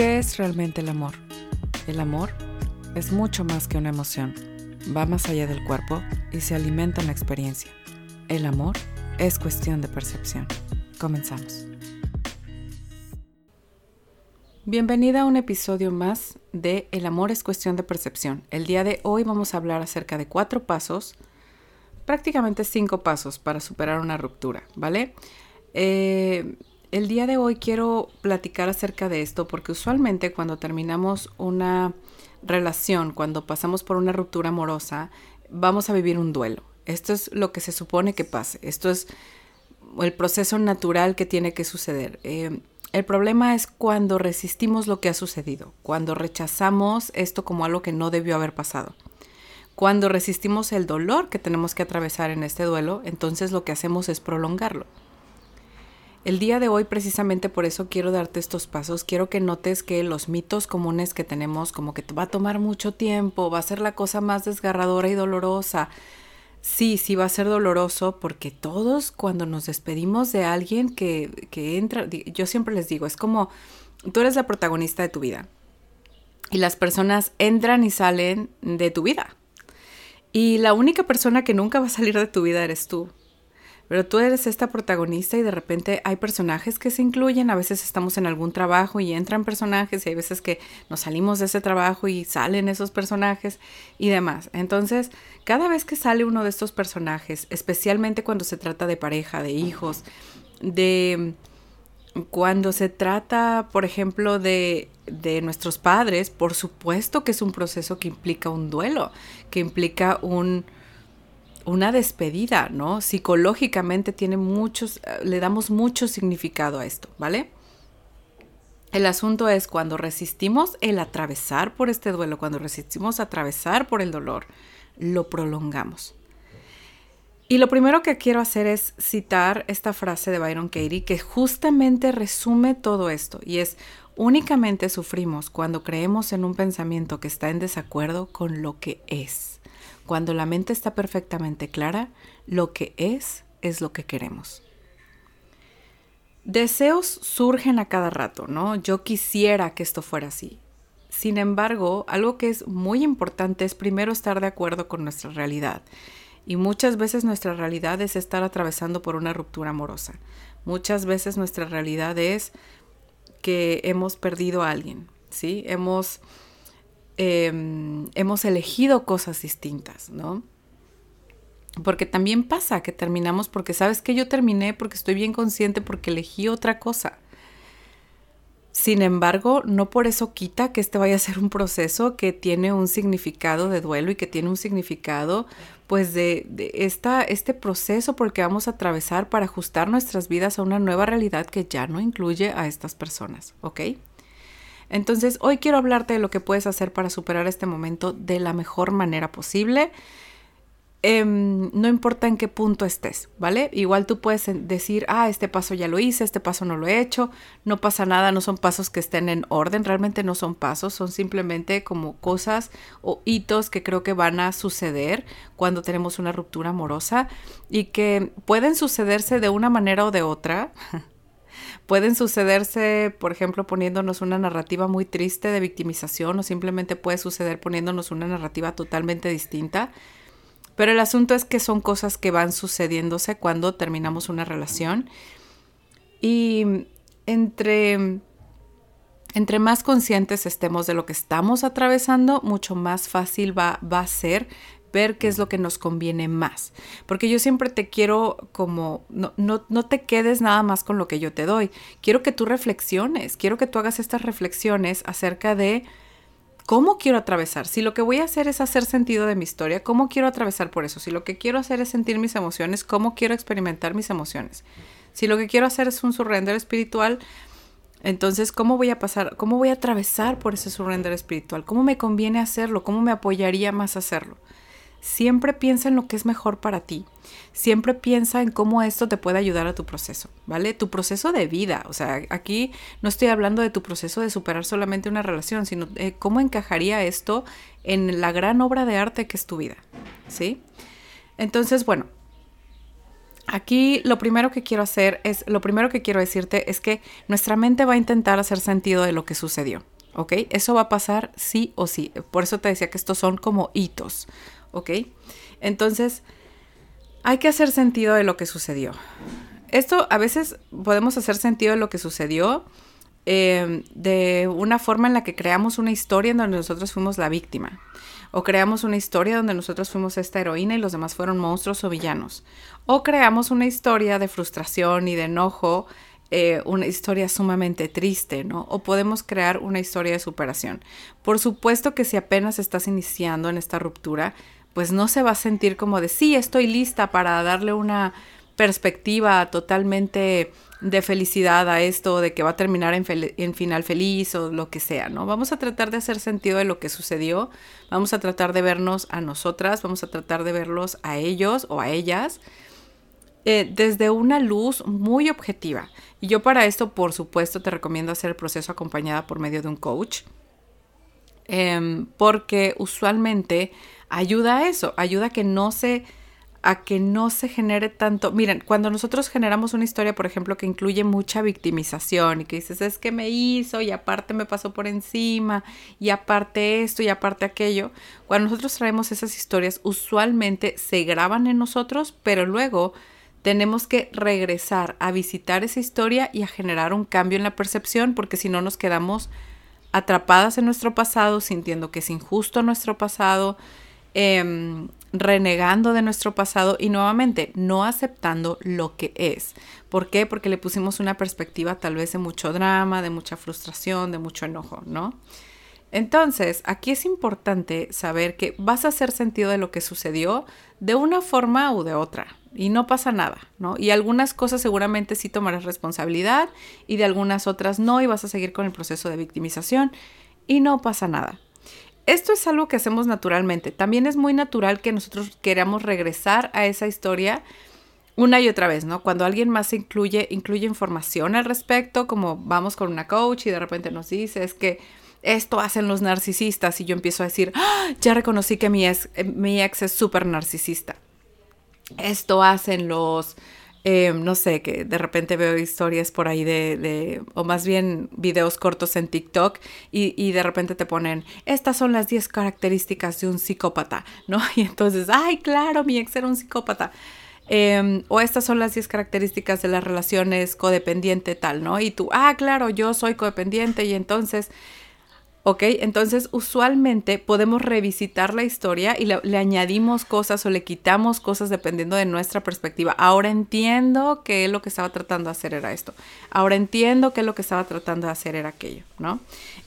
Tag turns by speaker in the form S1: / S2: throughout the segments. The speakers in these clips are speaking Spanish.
S1: ¿Qué es realmente el amor? El amor es mucho más que una emoción. Va más allá del cuerpo y se alimenta en la experiencia. El amor es cuestión de percepción. Comenzamos. Bienvenida a un episodio más de El amor es cuestión de percepción. El día de hoy vamos a hablar acerca de cuatro pasos, prácticamente cinco pasos para superar una ruptura, ¿vale? Eh, el día de hoy quiero platicar acerca de esto porque usualmente cuando terminamos una relación, cuando pasamos por una ruptura amorosa, vamos a vivir un duelo. Esto es lo que se supone que pase. Esto es el proceso natural que tiene que suceder. Eh, el problema es cuando resistimos lo que ha sucedido, cuando rechazamos esto como algo que no debió haber pasado. Cuando resistimos el dolor que tenemos que atravesar en este duelo, entonces lo que hacemos es prolongarlo. El día de hoy precisamente por eso quiero darte estos pasos. Quiero que notes que los mitos comunes que tenemos, como que va a tomar mucho tiempo, va a ser la cosa más desgarradora y dolorosa. Sí, sí va a ser doloroso porque todos cuando nos despedimos de alguien que, que entra, yo siempre les digo, es como tú eres la protagonista de tu vida y las personas entran y salen de tu vida. Y la única persona que nunca va a salir de tu vida eres tú. Pero tú eres esta protagonista y de repente hay personajes que se incluyen, a veces estamos en algún trabajo y entran personajes y hay veces que nos salimos de ese trabajo y salen esos personajes y demás. Entonces, cada vez que sale uno de estos personajes, especialmente cuando se trata de pareja, de hijos, de cuando se trata, por ejemplo, de, de, nuestros padres, por supuesto que es un proceso que implica un duelo, que implica un, una despedida, ¿no? Psicológicamente tiene muchos, eh, le damos mucho significado a esto, ¿vale? El asunto es cuando resistimos el atravesar por este duelo, cuando resistimos atravesar por el dolor, lo prolongamos. Y lo primero que quiero hacer es citar esta frase de Byron Katie que justamente resume todo esto y es únicamente sufrimos cuando creemos en un pensamiento que está en desacuerdo con lo que es. Cuando la mente está perfectamente clara, lo que es es lo que queremos. Deseos surgen a cada rato, ¿no? Yo quisiera que esto fuera así. Sin embargo, algo que es muy importante es primero estar de acuerdo con nuestra realidad. Y muchas veces nuestra realidad es estar atravesando por una ruptura amorosa. Muchas veces nuestra realidad es que hemos perdido a alguien, ¿sí? Hemos Em, hemos elegido cosas distintas, ¿no? Porque también pasa que terminamos porque sabes que yo terminé porque estoy bien consciente porque elegí otra cosa. Sin embargo, no por eso quita que este vaya a ser un proceso que tiene un significado de duelo y que tiene un significado pues de, esta, este proceso por el que vamos a atravesar para ajustar nuestras vidas a una nueva realidad que ya no incluye a estas personas, ¿ok? Entonces, hoy quiero hablarte de lo que puedes hacer para superar este momento de la mejor manera posible. Em, no importa en qué punto estés, ¿vale? Igual tú puedes decir, ah, este paso ya lo hice, este paso no lo he hecho, no pasa nada, no son pasos que estén en orden, realmente no son pasos, son simplemente como cosas o hitos que creo que van a suceder cuando tenemos una ruptura amorosa y que pueden sucederse de una manera o de otra. Pueden sucederse, por ejemplo, poniéndonos una narrativa muy triste de victimización o simplemente puede suceder poniéndonos una narrativa totalmente distinta. Pero el asunto es que son cosas que van sucediéndose cuando terminamos una relación. Y entre, entre más conscientes estemos de lo que estamos atravesando, mucho más fácil va, va a ser ver qué es lo que nos conviene más. Porque yo siempre te quiero como, no, no, no, te quedes nada más con lo que yo te doy. Quiero que tú reflexiones, quiero que tú hagas estas reflexiones acerca de cómo quiero atravesar. Si lo que voy a hacer es hacer sentido de mi historia, ¿cómo quiero atravesar por eso? Si lo que quiero hacer es sentir mis emociones, ¿cómo quiero experimentar mis emociones? Si lo que quiero hacer es un surrender espiritual, entonces, ¿cómo voy a pasar? ¿Cómo voy a atravesar por ese surrender espiritual? ¿Cómo me conviene hacerlo? ¿Cómo me apoyaría más hacerlo? Siempre piensa en lo que es mejor para ti. Siempre piensa en cómo esto te puede ayudar a tu proceso, ¿vale? Tu proceso de vida. O sea, aquí no estoy hablando de tu proceso de superar solamente una relación, sino de cómo encajaría esto en la gran obra de arte que es tu vida, ¿sí? Entonces, bueno, Aquí lo primero que quiero hacer es, lo primero que quiero decirte es que nuestra mente va a intentar hacer sentido de lo que sucedió, ¿ok? Eso va a pasar sí o sí. Por eso te decía que estos son como hitos, ¿ok? Entonces, hay que hacer sentido de lo que sucedió. Esto a veces podemos hacer sentido de lo que sucedió eh, de una forma en la que creamos una historia en donde nosotros fuimos la víctima. O creamos una historia donde nosotros fuimos esta heroína y los demás fueron monstruos o villanos. O creamos una historia de frustración y de enojo, eh, una historia sumamente triste, ¿no? O podemos crear una historia de superación. Por supuesto que si apenas estás iniciando en esta ruptura, pues no se va a sentir como de, sí, estoy lista para darle una perspectiva totalmente de felicidad a esto, de que va a terminar en, final feliz o lo que sea, ¿no? Vamos a tratar de hacer sentido de lo que sucedió, vamos a tratar de vernos a nosotras, vamos a tratar de verlos a ellos o a ellas eh, desde una luz muy objetiva. Y yo para esto, por supuesto, te recomiendo hacer el proceso acompañada por medio de un coach, em, porque usualmente ayuda a eso, ayuda a que no se a que no se genere tanto. Miren, cuando nosotros generamos una historia, por ejemplo, que incluye mucha victimización y que dices, es que me hizo y aparte me pasó por encima y aparte esto y aparte aquello, cuando nosotros traemos esas historias, usualmente se graban en nosotros, pero luego tenemos que regresar a visitar esa historia y a generar un cambio en la percepción, porque si no nos quedamos atrapadas en nuestro pasado, sintiendo que es injusto nuestro pasado, eh, renegando de nuestro pasado y nuevamente no aceptando lo que es. ¿Por qué? Porque le pusimos una perspectiva tal vez de mucho drama, de mucha frustración, de mucho enojo, ¿no? Entonces, aquí es importante saber que vas a hacer sentido de lo que sucedió de una forma u de otra y no pasa nada, ¿no? Y algunas cosas seguramente sí tomarás responsabilidad y de algunas otras no y vas a seguir con el proceso de victimización y no pasa nada. Esto es algo que hacemos naturalmente. También es muy natural que nosotros queramos regresar a esa historia una y otra vez, ¿no? Cuando alguien más incluye, incluye información al respecto, como vamos con una coach y de repente nos dice, es que esto hacen los narcisistas y yo empiezo a decir, ¡Ah! ya reconocí que mi ex, mi ex es súper narcisista. Esto hacen los Em, no sé, que de repente veo historias por ahí de, o más bien videos cortos en TikTok y, de repente te ponen, estas son las 10 características de un psicópata, ¿no? Y entonces, ay, claro, mi ex era un psicópata. Em, o estas son las 10 características de las relaciones codependiente tal, ¿no? Y tú, ah, claro, yo soy codependiente y entonces ¿Ok? Entonces, usualmente podemos revisitar la historia y le, añadimos cosas o le quitamos cosas dependiendo de nuestra perspectiva. Ahora entiendo que lo que estaba tratando de hacer era esto. Ahora entiendo que lo que estaba tratando de hacer era aquello, ¿no?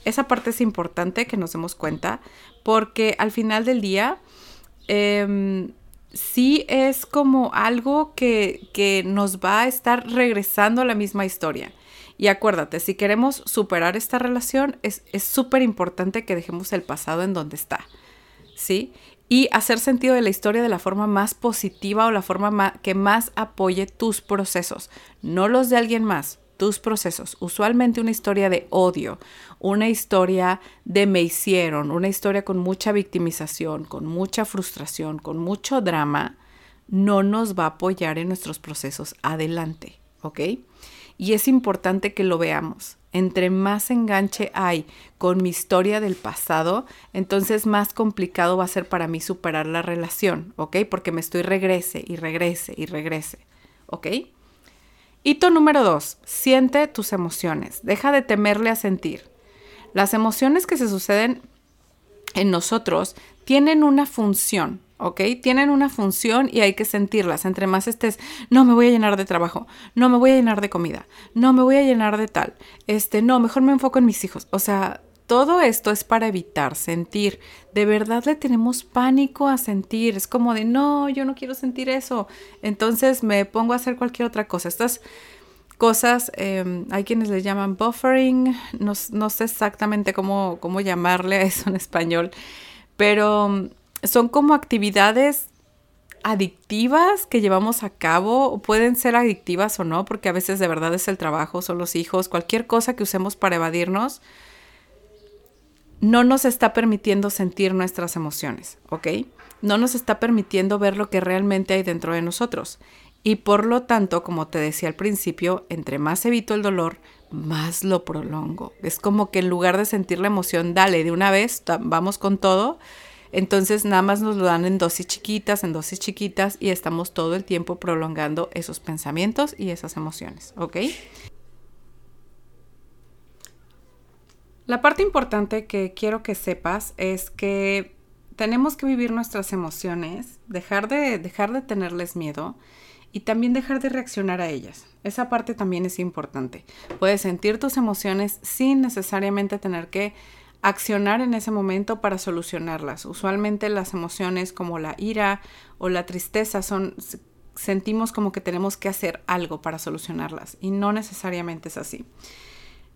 S1: Esa parte es importante que nos demos cuenta porque al final del día, em, sí es como algo que, que nos va a estar regresando a la misma historia. Y acuérdate, si queremos superar esta relación, es súper importante que dejemos el pasado en donde está, ¿sí? Y hacer sentido de la historia de la forma más positiva o la forma que más apoye tus procesos, no los de alguien más, tus procesos. Usualmente una historia de odio, una historia de me hicieron, una historia con mucha victimización, con mucha frustración, con mucho drama, no nos va a apoyar en nuestros procesos adelante, ¿ok? Y es importante que lo veamos. Entre más enganche hay con mi historia del pasado, entonces más complicado va a ser para mí superar la relación, ¿ok? Porque me estoy regrese y regrese y regrese, ¿ok? Hito número dos, siente tus emociones. Deja de temerle a sentir. Las emociones que se suceden en nosotros tienen una función, ¿ok? Tienen una función y hay que sentirlas. Entre más estés, no me voy a llenar de trabajo, no me voy a llenar de comida, no me voy a llenar de tal, este, no, mejor me enfoco en mis hijos. O sea, todo esto es para evitar sentir. De verdad le tenemos pánico a sentir. Es como de, no, yo no quiero sentir eso. Entonces me pongo a hacer cualquier otra cosa. Estas cosas, em, hay quienes le llaman buffering, no, sé exactamente cómo, cómo llamarle a eso en español, pero son como actividades adictivas que llevamos a cabo, pueden ser adictivas o no, porque a veces de verdad es el trabajo, son los hijos, cualquier cosa que usemos para evadirnos, no nos está permitiendo sentir nuestras emociones, ¿ok? No nos está permitiendo ver lo que realmente hay dentro de nosotros. Y por lo tanto, como te decía al principio, entre más evito el dolor, más lo prolongo. Es como que en lugar de sentir la emoción, dale, de una vez, vamos con todo, entonces nada más nos lo dan en dosis chiquitas, en dosis chiquitas y estamos todo el tiempo prolongando esos pensamientos y esas emociones, ¿ok? La parte importante que quiero que sepas es que tenemos que vivir nuestras emociones, dejar de, dejar de tenerles miedo y también dejar de reaccionar a ellas. Esa parte también es importante. Puedes sentir tus emociones sin necesariamente tener que accionar en ese momento para solucionarlas. Usualmente las emociones como la ira o la tristeza son sentimos como que tenemos que hacer algo para solucionarlas y no necesariamente es así.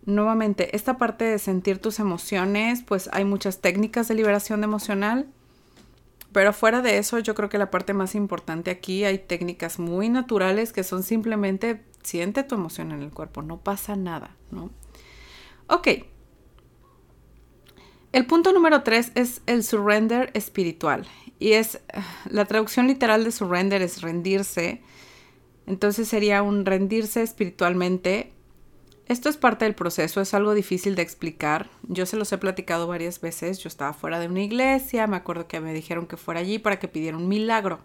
S1: Nuevamente, esta parte de sentir tus emociones, pues hay muchas técnicas de liberación emocional, pero fuera de eso, yo creo que la parte más importante aquí hay técnicas muy naturales que son simplemente siente tu emoción en el cuerpo, no pasa nada, ¿no? Ok, el punto número tres es el surrender espiritual. Y es, la traducción literal de surrender es rendirse. Entonces sería un rendirse espiritualmente. Esto es parte del proceso, es algo difícil de explicar. Yo se los he platicado varias veces. Yo estaba fuera de una iglesia, me acuerdo que me dijeron que fuera allí para que pidiera un milagro.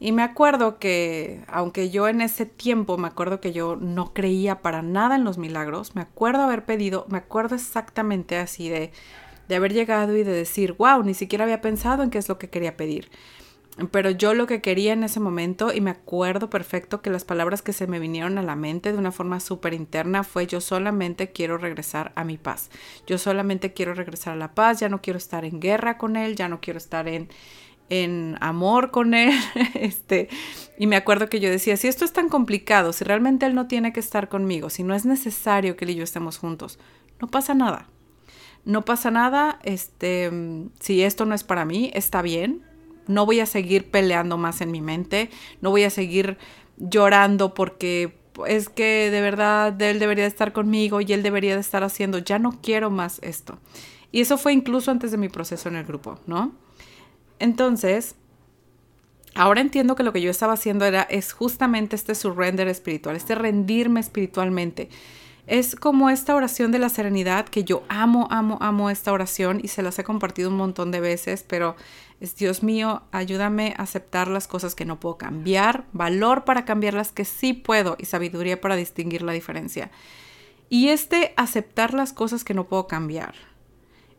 S1: Y me acuerdo que, aunque yo en ese tiempo me acuerdo que yo no creía para nada en los milagros, me acuerdo haber pedido, me acuerdo exactamente así de, de haber llegado y de decir, wow, ni siquiera había pensado en qué es lo que quería pedir. Pero yo lo que quería en ese momento, y me acuerdo perfecto que las palabras que se me vinieron a la mente de una forma súper interna fue yo solamente quiero regresar a mi paz. Yo solamente quiero regresar a la paz, ya no quiero estar en guerra con él, ya no quiero estar en, en amor con él. este, y me acuerdo que yo decía, si esto es tan complicado, si realmente él no tiene que estar conmigo, si no es necesario que él y yo estemos juntos, no pasa nada no pasa nada, este, si esto no es para mí, está bien, no voy a seguir peleando más en mi mente, no voy a seguir llorando porque es que de verdad él debería estar conmigo y él debería de estar haciendo, ya no quiero más esto. Y eso fue incluso antes de mi proceso en el grupo, ¿no? Entonces, ahora entiendo que lo que yo estaba haciendo era, es justamente este surrender espiritual, este rendirme espiritualmente. Es como esta oración de la serenidad que yo amo, amo, amo esta oración y se las he compartido un montón de veces, pero es Dios mío, ayúdame a aceptar las cosas que no puedo cambiar, valor para cambiar las que sí puedo y sabiduría para distinguir la diferencia. Y este aceptar las cosas que no puedo cambiar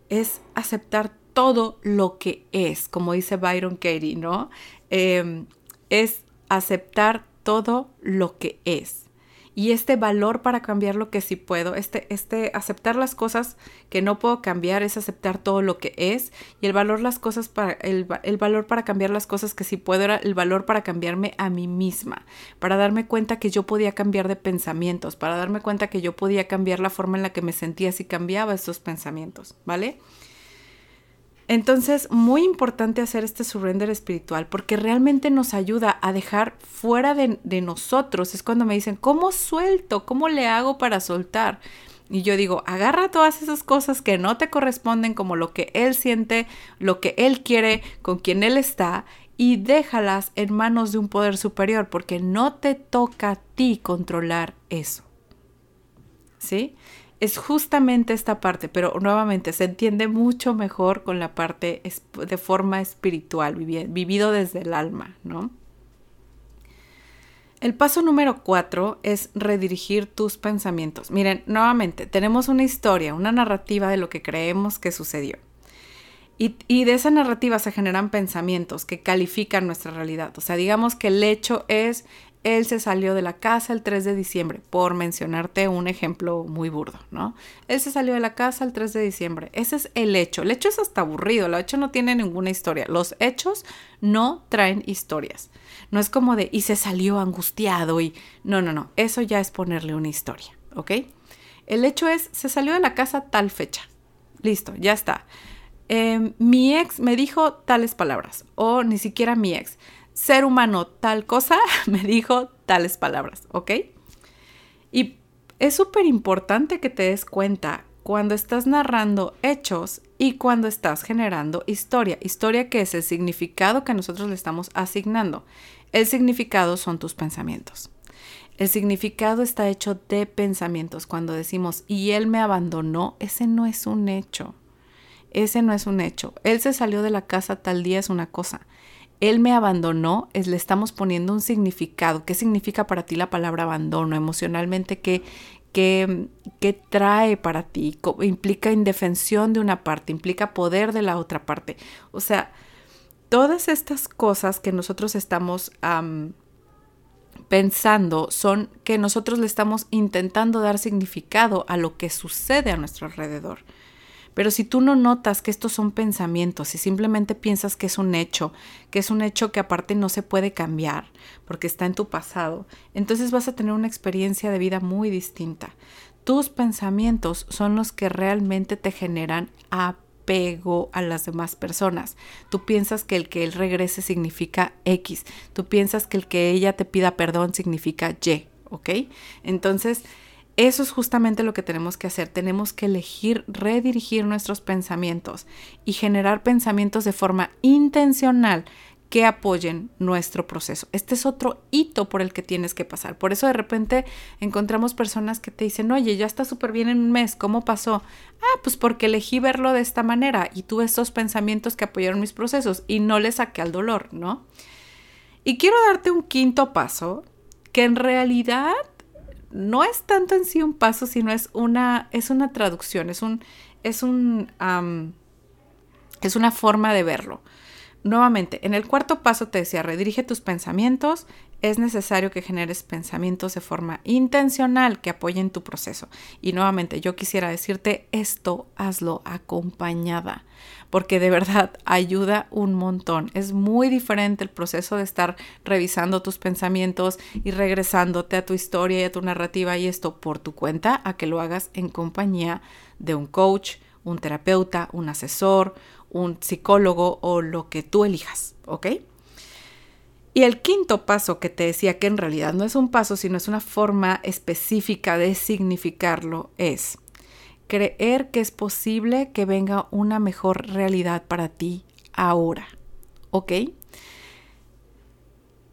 S1: es aceptar todo lo que es, como dice Byron Katie, ¿no? Em, es aceptar todo lo que es y este valor para cambiar lo que sí puedo, este, este aceptar las cosas que no puedo cambiar es aceptar todo lo que es y el valor las cosas para el, el valor para cambiar las cosas que sí puedo era el valor para cambiarme a mí misma, para darme cuenta que yo podía cambiar de pensamientos, para darme cuenta que yo podía cambiar la forma en la que me sentía si cambiaba esos pensamientos, ¿vale? Entonces, muy importante hacer este surrender espiritual porque realmente nos ayuda a dejar fuera de, nosotros. Es cuando me dicen, ¿cómo suelto? ¿Cómo le hago para soltar? Y yo digo, agarra todas esas cosas que no te corresponden como lo que él siente, lo que él quiere, con quien él está, y déjalas en manos de un poder superior, porque no te toca a ti controlar eso. ¿Sí? Es justamente esta parte, pero nuevamente se entiende mucho mejor con la parte de forma espiritual, vivido desde el alma, ¿no? El paso número cuatro es redirigir tus pensamientos. Miren, nuevamente, tenemos una historia, una narrativa de lo que creemos que sucedió. Y, y, de esa narrativa se generan pensamientos que califican nuestra realidad. O sea, digamos que el hecho es él se salió de la casa el 3 de diciembre, por mencionarte un ejemplo muy burdo, ¿no? Él se salió de la casa el 3 de diciembre. Ese es el hecho. El hecho es hasta aburrido, el hecho no tiene ninguna historia. Los hechos no traen historias. No es como de, y se salió angustiado y... No, no, no, eso ya es ponerle una historia, ¿ok? El hecho es, se salió de la casa tal fecha. Listo, ya está. Em, mi ex me dijo tales palabras, o ni siquiera mi ex ser humano tal cosa, me dijo tales palabras, ¿ok? Y es súper importante que te des cuenta cuando estás narrando hechos y cuando estás generando historia. Historia que es el significado que nosotros le estamos asignando. El significado son tus pensamientos. El significado está hecho de pensamientos. Cuando decimos, y él me abandonó, ese no es un hecho. Ese no es un hecho. Él se salió de la casa tal día es una cosa. Él me abandonó, es, le estamos poniendo un significado. ¿Qué significa para ti la palabra abandono? Emocionalmente, ¿qué, qué, qué trae para ti? Implica indefensión de una parte, implica poder de la otra parte. O sea, todas estas cosas que nosotros estamos pensando son que nosotros le estamos intentando dar significado a lo que sucede a nuestro alrededor. Pero si tú no notas que estos son pensamientos y simplemente piensas que es un hecho, que es un hecho que aparte no se puede cambiar porque está en tu pasado, entonces vas a tener una experiencia de vida muy distinta. Tus pensamientos son los que realmente te generan apego a las demás personas. Tú piensas que el que él regrese significa X. Tú piensas que el que ella te pida perdón significa Y. ¿Ok? Entonces, eso es justamente lo que tenemos que hacer. Tenemos que elegir redirigir nuestros pensamientos y generar pensamientos de forma intencional que apoyen nuestro proceso. Este es otro hito por el que tienes que pasar. Por eso de repente encontramos personas que te dicen, oye, ya está súper bien en un mes, ¿cómo pasó? Ah, pues porque elegí verlo de esta manera y tuve estos pensamientos que apoyaron mis procesos y no le saqué al dolor, ¿no? Y quiero darte un quinto paso que en realidad no es tanto en sí un paso, sino es una, es una traducción, es un, es un, es una forma de verlo. Nuevamente, en el cuarto paso te decía, redirige tus pensamientos. Es necesario que generes pensamientos de forma intencional que apoyen tu proceso. Y nuevamente, yo quisiera decirte esto, hazlo acompañada, porque de verdad ayuda un montón. Es muy diferente el proceso de estar revisando tus pensamientos y regresándote a tu historia y a tu narrativa y esto por tu cuenta, a que lo hagas en compañía de un coach, un terapeuta, un asesor, un psicólogo o lo que tú elijas, ¿ok? Y el quinto paso que te decía que en realidad no es un paso, sino es una forma específica de significarlo, es creer que es posible que venga una mejor realidad para ti ahora, ¿ok?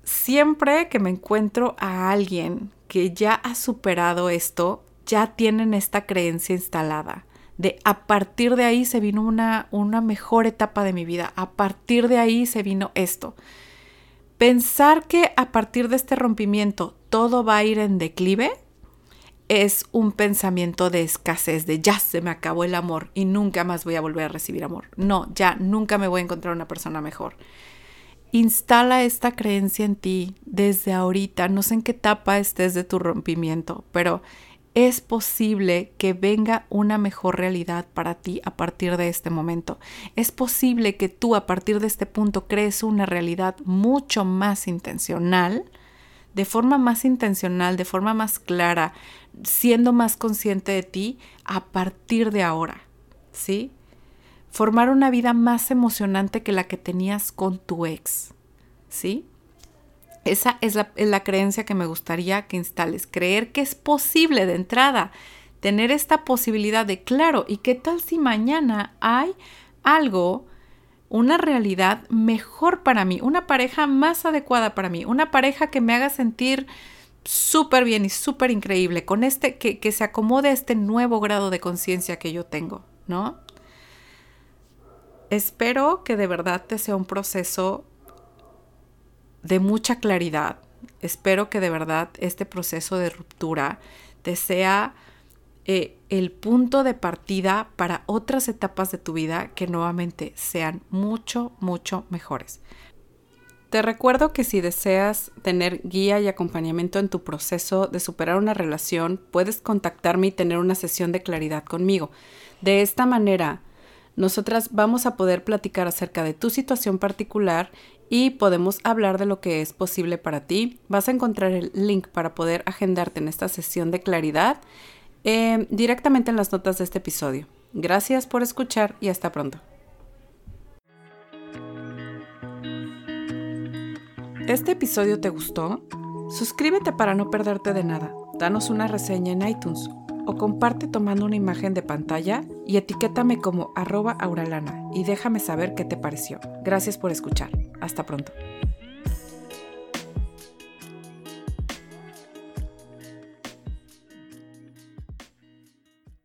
S1: Siempre que me encuentro a alguien que ya ha superado esto, ya tienen esta creencia instalada de a partir de ahí se vino una, una mejor etapa de mi vida, a partir de ahí se vino esto. Pensar que a partir de este rompimiento todo va a ir en declive es un pensamiento de escasez, de ya se me acabó el amor y nunca más voy a volver a recibir amor. No, ya nunca me voy a encontrar una persona mejor. Instala esta creencia en ti desde ahorita, no sé en qué etapa estés de tu rompimiento, pero es posible que venga una mejor realidad para ti a partir de este momento. Es posible que tú a partir de este punto crees una realidad mucho más intencional, de forma más intencional, de forma más clara, siendo más consciente de ti a partir de ahora, ¿sí? Formar una vida más emocionante que la que tenías con tu ex, ¿sí? Esa es la, creencia que me gustaría que instales, creer que es posible de entrada tener esta posibilidad de, claro, ¿y qué tal si mañana hay algo, una realidad mejor para mí, una pareja más adecuada para mí, una pareja que me haga sentir súper bien y súper increíble, con este, que, que se acomode a este nuevo grado de conciencia que yo tengo, ¿no? Espero que de verdad te sea un proceso de mucha claridad. Espero que de verdad este proceso de ruptura te sea eh, el punto de partida para otras etapas de tu vida que nuevamente sean mucho, mucho mejores. Te recuerdo que si deseas tener guía y acompañamiento en tu proceso de superar una relación, puedes contactarme y tener una sesión de claridad conmigo. De esta manera, nosotras vamos a poder platicar acerca de tu situación particular y podemos hablar de lo que es posible para ti. Vas a encontrar el link para poder agendarte en esta sesión de claridad eh, directamente en las notas de este episodio. Gracias por escuchar y hasta pronto. ¿Este episodio te gustó? Suscríbete para no perderte de nada. Danos una reseña en iTunes o comparte tomando una imagen de pantalla y etiquétame como arroba auralana y déjame saber qué te pareció. Gracias por escuchar. Hasta pronto.